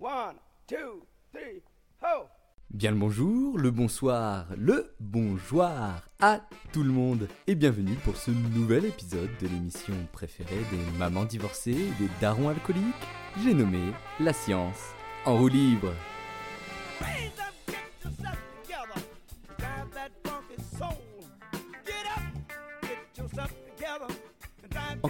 One, two, three, ho! Bien le bonjour, le bonsoir, le bonjour à tout le monde et bienvenue pour ce nouvel épisode de l'émission préférée des mamans divorcées et des darons alcooliques, j'ai nommé La science en roue libre.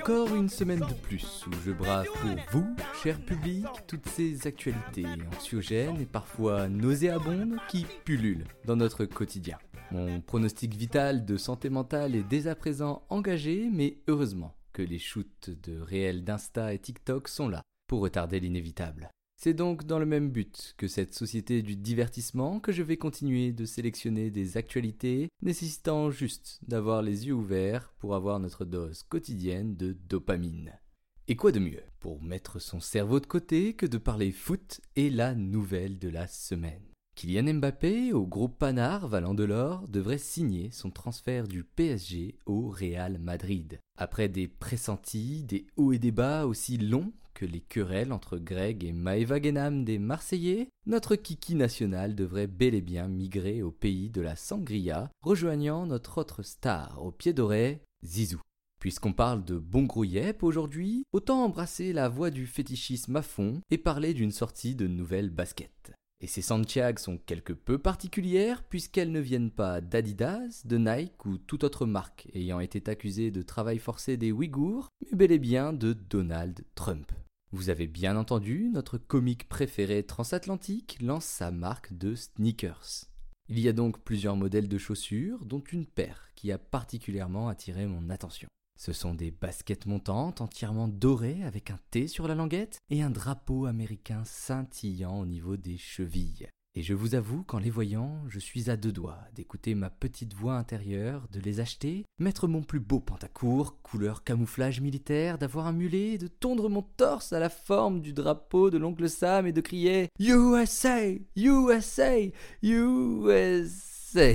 Encore une semaine de plus où je brave pour vous, cher public, toutes ces actualités anxiogènes et parfois nauséabondes qui pullulent dans notre quotidien. Mon pronostic vital de santé mentale est dès à présent engagé, mais heureusement que les shoots de réels d'Insta et TikTok sont là pour retarder l'inévitable. C'est donc dans le même but que cette société du divertissement que je vais continuer de sélectionner des actualités nécessitant juste d'avoir les yeux ouverts pour avoir notre dose quotidienne de dopamine. Et quoi de mieux pour mettre son cerveau de côté que de parler foot et la nouvelle de la semaine? Kylian Mbappé, au groupe Panard valant de l'or, devrait signer son transfert du PSG au Real Madrid. Après des pressentis, des hauts et des bas aussi longs que les querelles entre Greg et Maeva Genam des Marseillais, notre kiki national devrait bel et bien migrer au pays de la sangria, rejoignant notre autre star au pied doré, Zizou. Puisqu'on parle de bon gros aujourd'hui, autant embrasser la voie du fétichisme à fond et parler d'une sortie de nouvelles baskets. Et ces Santiago sont quelque peu particulières puisqu'elles ne viennent pas d'Adidas, de Nike ou toute autre marque ayant été accusée de travail forcé des Ouïghours, mais bel et bien de Donald Trump. Vous avez bien entendu, notre comique préféré transatlantique lance sa marque de sneakers. Il y a donc plusieurs modèles de chaussures, dont une paire qui a particulièrement attiré mon attention. Ce sont des baskets montantes entièrement dorées avec un T sur la languette et un drapeau américain scintillant au niveau des chevilles. Et je vous avoue qu'en les voyant, je suis à deux doigts d'écouter ma petite voix intérieure, de les acheter, mettre mon plus beau pantacourt, couleur camouflage militaire, d'avoir un mulet, de tondre mon torse à la forme du drapeau de l'oncle Sam et de crier USA, USA, USA.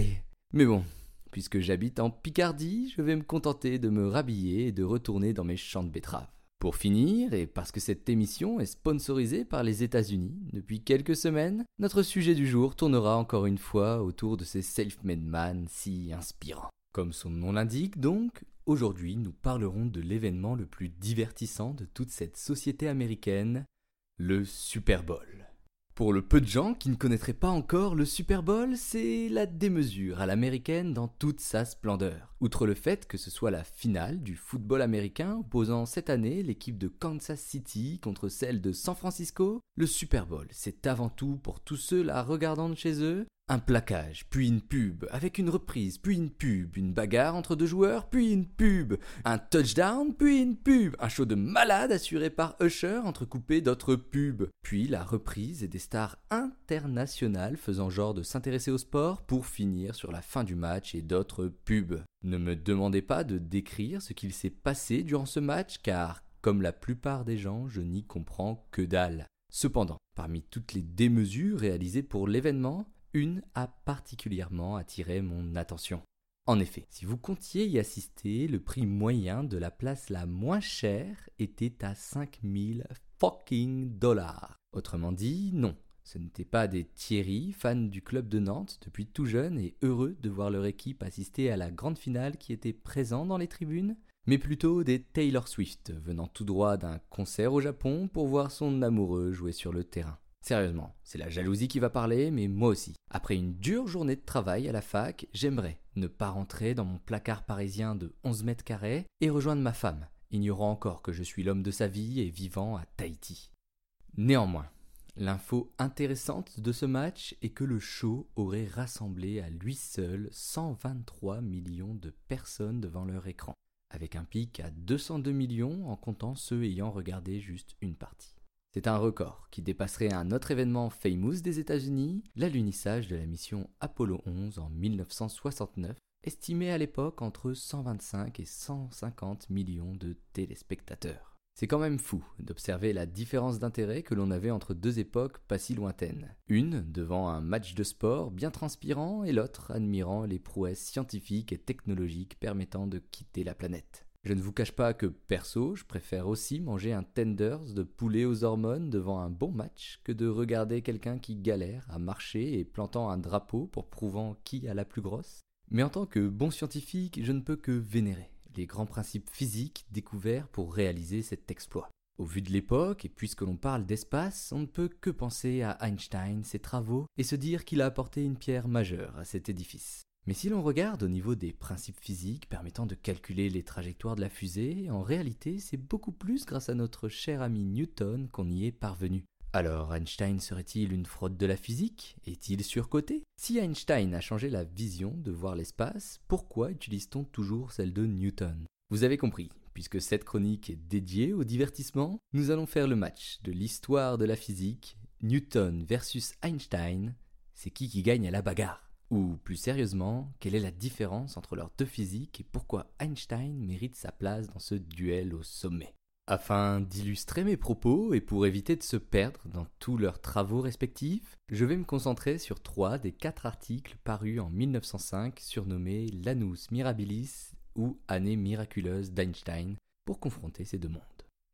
Mais bon, Puisque j'habite en Picardie, je vais me contenter de me rhabiller et de retourner dans mes champs de betteraves. Pour finir, et parce que cette émission est sponsorisée par les États-Unis depuis quelques semaines, notre sujet du jour tournera encore une fois autour de ces self-made man si inspirants. Comme son nom l'indique donc, aujourd'hui nous parlerons de l'événement le plus divertissant de toute cette société américaine, le Super Bowl. Pour le peu de gens qui ne connaîtraient pas encore le Super Bowl, c'est la démesure à l'américaine dans toute sa splendeur. Outre le fait que ce soit la finale du football américain opposant cette année l'équipe de Kansas City contre celle de San Francisco, le Super Bowl, c'est avant tout pour tous ceux la regardant de chez eux, un plaquage, puis une pub, avec une reprise, puis une pub, une bagarre entre deux joueurs, puis une pub, un touchdown, puis une pub, un show de malade assuré par Usher entrecoupé d'autres pubs, puis la reprise et des stars internationales faisant genre de s'intéresser au sport pour finir sur la fin du match et d'autres pubs. Ne me demandez pas de décrire ce qu'il s'est passé durant ce match car, comme la plupart des gens, je n'y comprends que dalle. Cependant, parmi toutes les démesures réalisées pour l'événement, une a particulièrement attiré mon attention. En effet, si vous comptiez y assister, le prix moyen de la place la moins chère était à 5000 fucking dollars. Autrement dit, non. Ce n'étaient pas des Thierry, fans du club de Nantes depuis tout jeune et heureux de voir leur équipe assister à la grande finale qui était présent dans les tribunes, mais plutôt des Taylor Swift venant tout droit d'un concert au Japon pour voir son amoureux jouer sur le terrain. Sérieusement, c'est la jalousie qui va parler, mais moi aussi. Après une dure journée de travail à la fac, j'aimerais ne pas rentrer dans mon placard parisien de 11 mètres carrés et rejoindre ma femme, ignorant encore que je suis l'homme de sa vie et vivant à Tahiti. Néanmoins, l'info intéressante de ce match est que le show aurait rassemblé à lui seul 123 millions de personnes devant leur écran, avec un pic à 202 millions en comptant ceux ayant regardé juste une partie. C'est un record qui dépasserait un autre événement famous des États-Unis, l'alunissage de la mission Apollo 11 en 1969, estimé à l'époque entre 125 et 150 millions de téléspectateurs. C'est quand même fou d'observer la différence d'intérêt que l'on avait entre deux époques pas si lointaines. Une devant un match de sport bien transpirant et l'autre admirant les prouesses scientifiques et technologiques permettant de quitter la planète. Je ne vous cache pas que perso, je préfère aussi manger un tenders de poulet aux hormones devant un bon match que de regarder quelqu'un qui galère à marcher et plantant un drapeau pour prouvant qui a la plus grosse. Mais en tant que bon scientifique, je ne peux que vénérer les grands principes physiques découverts pour réaliser cet exploit. Au vu de l'époque, et puisque l'on parle d'espace, on ne peut que penser à Einstein, ses travaux, et se dire qu'il a apporté une pierre majeure à cet édifice. Mais si l'on regarde au niveau des principes physiques permettant de calculer les trajectoires de la fusée, en réalité c'est beaucoup plus grâce à notre cher ami Newton qu'on y est parvenu. Alors Einstein serait-il une fraude de la physique? Est-il surcoté? Si Einstein a changé la vision de voir l'espace, pourquoi utilise-t-on toujours celle de Newton? Vous avez compris, puisque cette chronique est dédiée au divertissement, nous allons faire le match de l'histoire de la physique, Newton versus Einstein, c'est qui qui gagne à la bagarre? Ou plus sérieusement, quelle est la différence entre leurs deux physiques et pourquoi Einstein mérite sa place dans ce duel au sommet? Afin d'illustrer mes propos et pour éviter de se perdre dans tous leurs travaux respectifs, je vais me concentrer sur trois des quatre articles parus en 1905 surnommés L'Anus Mirabilis ou Année miraculeuse d'Einstein pour confronter ces deux mondes.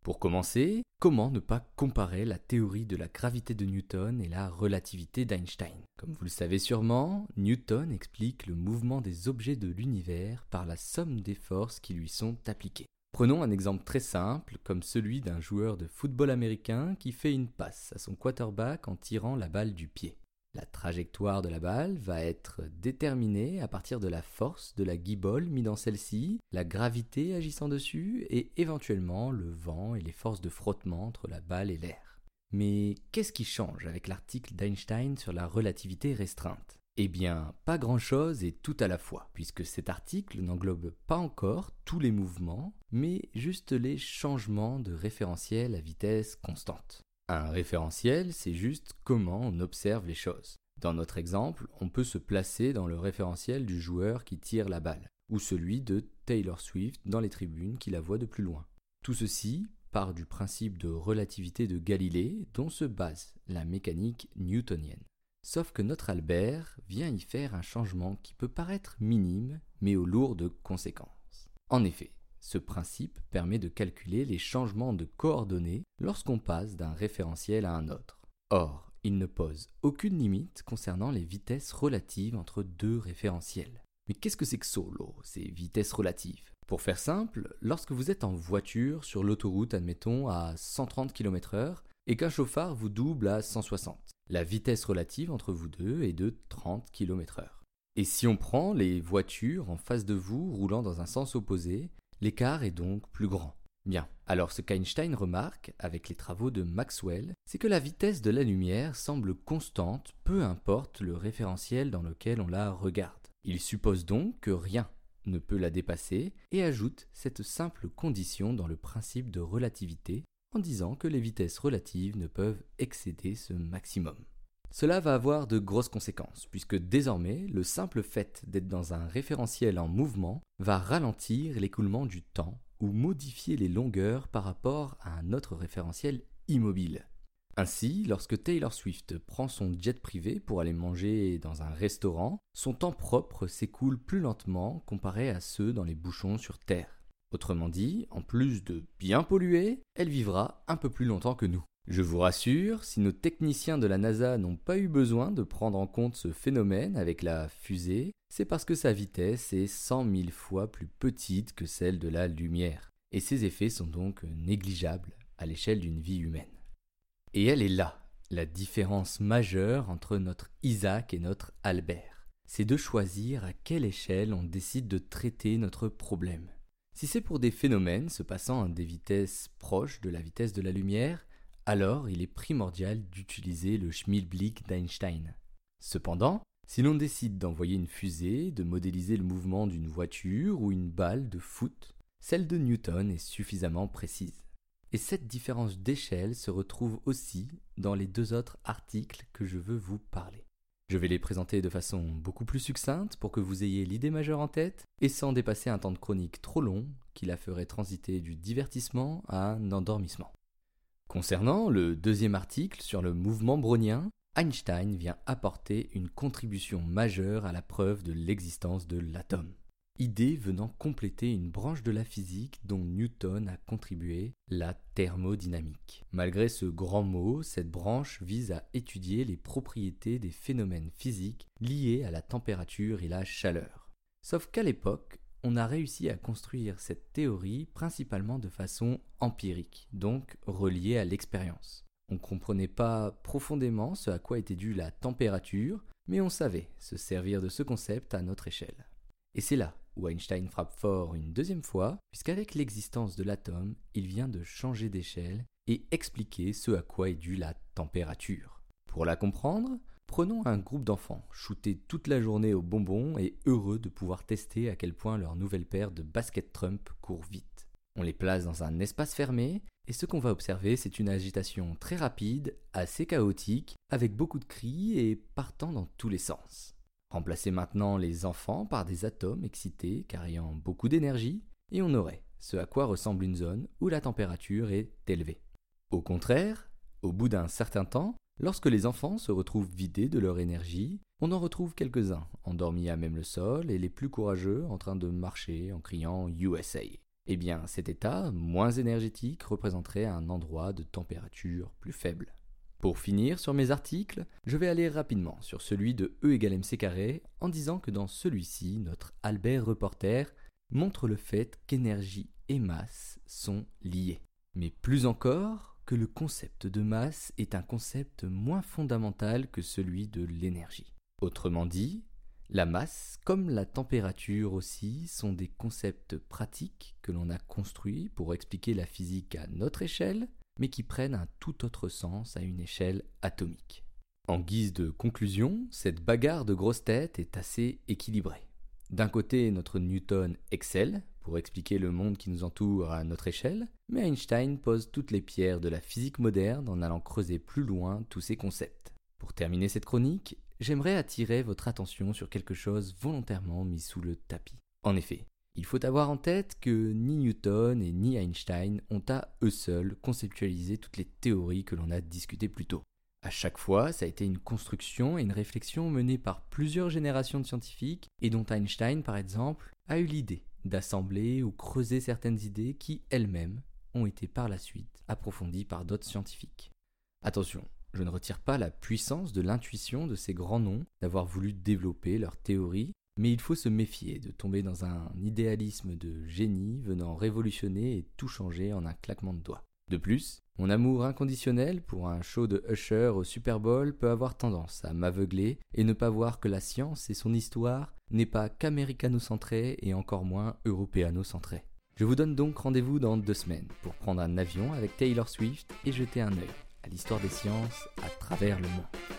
Pour commencer, comment ne pas comparer la théorie de la gravité de Newton et la relativité d'Einstein? Comme vous le savez sûrement, Newton explique le mouvement des objets de l'univers par la somme des forces qui lui sont appliquées. Prenons un exemple très simple, comme celui d'un joueur de football américain qui fait une passe à son quarterback en tirant la balle du pied. La trajectoire de la balle va être déterminée à partir de la force de la guibole mise dans celle-ci, la gravité agissant dessus et éventuellement le vent et les forces de frottement entre la balle et l'air. Mais qu'est-ce qui change avec l'article d'Einstein sur la relativité restreinte? Eh bien, pas grand-chose et tout à la fois, puisque cet article n'englobe pas encore tous les mouvements, mais juste les changements de référentiel à vitesse constante. Un référentiel, c'est juste comment on observe les choses. Dans notre exemple, on peut se placer dans le référentiel du joueur qui tire la balle, ou celui de Taylor Swift dans les tribunes qui la voit de plus loin. Tout ceci part du principe de relativité de Galilée dont se base la mécanique newtonienne. Sauf que notre Albert vient y faire un changement qui peut paraître minime, mais au lourd de conséquences. En effet, ce principe permet de calculer les changements de coordonnées lorsqu'on passe d'un référentiel à un autre. Or, il ne pose aucune limite concernant les vitesses relatives entre deux référentiels. Mais qu'est-ce que c'est que solo, ces vitesses relatives? Pour faire simple, lorsque vous êtes en voiture sur l'autoroute, admettons, à 130 km/h, et qu'un chauffard vous double à 160. La vitesse relative entre vous deux est de 30 km/h. Et si on prend les voitures en face de vous roulant dans un sens opposé, l'écart est donc plus grand. Bien, alors ce qu'Einstein remarque, avec les travaux de Maxwell, c'est que la vitesse de la lumière semble constante, peu importe le référentiel dans lequel on la regarde. Il suppose donc que rien ne peut la dépasser et ajoute cette simple condition dans le principe de relativité en disant que les vitesses relatives ne peuvent excéder ce maximum. Cela va avoir de grosses conséquences, puisque désormais, le simple fait d'être dans un référentiel en mouvement va ralentir l'écoulement du temps ou modifier les longueurs par rapport à un autre référentiel immobile. Ainsi, lorsque Taylor Swift prend son jet privé pour aller manger dans un restaurant, son temps propre s'écoule plus lentement comparé à ceux dans les bouchons sur Terre. Autrement dit, en plus de bien polluer, elle vivra un peu plus longtemps que nous. Je vous rassure, si nos techniciens de la NASA n'ont pas eu besoin de prendre en compte ce phénomène avec la fusée, c'est parce que sa vitesse est cent mille fois plus petite que celle de la lumière, et ses effets sont donc négligeables à l'échelle d'une vie humaine. Et elle est là, la différence majeure entre notre Isaac et notre Albert. C'est de choisir à quelle échelle on décide de traiter notre problème. Si c'est pour des phénomènes se passant à des vitesses proches de la vitesse de la lumière, alors il est primordial d'utiliser le Schmilblick d'Einstein. Cependant, si l'on décide d'envoyer une fusée, de modéliser le mouvement d'une voiture ou une balle de foot, celle de Newton est suffisamment précise. Et cette différence d'échelle se retrouve aussi dans les deux autres articles que je veux vous parler. Je vais les présenter de façon beaucoup plus succincte pour que vous ayez l'idée majeure en tête et sans dépasser un temps de chronique trop long qui la ferait transiter du divertissement à un endormissement. Concernant le deuxième article sur le mouvement brownien, Einstein vient apporter une contribution majeure à la preuve de l'existence de l'atome. idée venant compléter une branche de la physique dont Newton a contribué, la thermodynamique. Malgré ce grand mot, cette branche vise à étudier les propriétés des phénomènes physiques liés à la température et la chaleur. Sauf qu'à l'époque, on a réussi à construire cette théorie principalement de façon empirique, donc reliée à l'expérience. On ne comprenait pas profondément ce à quoi était due la température, mais on savait se servir de ce concept à notre échelle. Et c'est là où Einstein frappe fort une deuxième fois, puisqu'avec l'existence de l'atome, il vient de changer d'échelle et expliquer ce à quoi est due la température. Pour la comprendre, prenons un groupe d'enfants, shootés toute la journée au bonbon et heureux de pouvoir tester à quel point leur nouvelle paire de basket Trump court vite. On les place dans un espace fermé, et ce qu'on va observer, c'est une agitation très rapide, assez chaotique, avec beaucoup de cris et partant dans tous les sens. Remplacez maintenant les enfants par des atomes excités carryant beaucoup d'énergie, et on aurait ce à quoi ressemble une zone où la température est élevée. Au contraire, au bout d'un certain temps, lorsque les enfants se retrouvent vidés de leur énergie, on en retrouve quelques-uns, endormis à même le sol, et les plus courageux en train de marcher en criant USA. Eh bien, cet état, moins énergétique, représenterait un endroit de température plus faible. Pour finir sur mes articles, je vais aller rapidement sur celui de E égale mc en disant que dans celui-ci, notre Albert reporter montre le fait qu'énergie et masse sont liées. Mais plus encore, que le concept de masse est un concept moins fondamental que celui de l'énergie. Autrement dit, la masse, comme la température aussi, sont des concepts pratiques que l'on a construits pour expliquer la physique à notre échelle, mais qui prennent un tout autre sens à une échelle atomique. En guise de conclusion, cette bagarre de grosses têtes est assez équilibrée. D'un côté, notre Newton excelle pour expliquer le monde qui nous entoure à notre échelle, mais Einstein pose toutes les pierres de la physique moderne en allant creuser plus loin tous ces concepts. Pour terminer cette chronique, j'aimerais attirer votre attention sur quelque chose volontairement mis sous le tapis. En effet, il faut avoir en tête que ni Newton et ni Einstein ont à eux seuls conceptualisé toutes les théories que l'on a discutées plus tôt. À chaque fois, ça a été une construction et une réflexion menée par plusieurs générations de scientifiques et dont Einstein, par exemple, a eu l'idée d'assembler ou creuser certaines idées qui, elles-mêmes, ont été par la suite approfondies par d'autres scientifiques. Attention, je ne retire pas la puissance de l'intuition de ces grands noms d'avoir voulu développer leurs théories mais il faut se méfier de tomber dans un idéalisme de génie venant révolutionner et tout changer en un claquement de doigts. De plus, mon amour inconditionnel pour un show de Usher au Super Bowl peut avoir tendance à m'aveugler et ne pas voir que la science et son histoire n'est pas qu'américano-centrée et encore moins européano-centrée. Je vous donne donc rendez-vous dans deux semaines pour prendre un avion avec Taylor Swift et jeter un œil à l'histoire des sciences à travers le monde.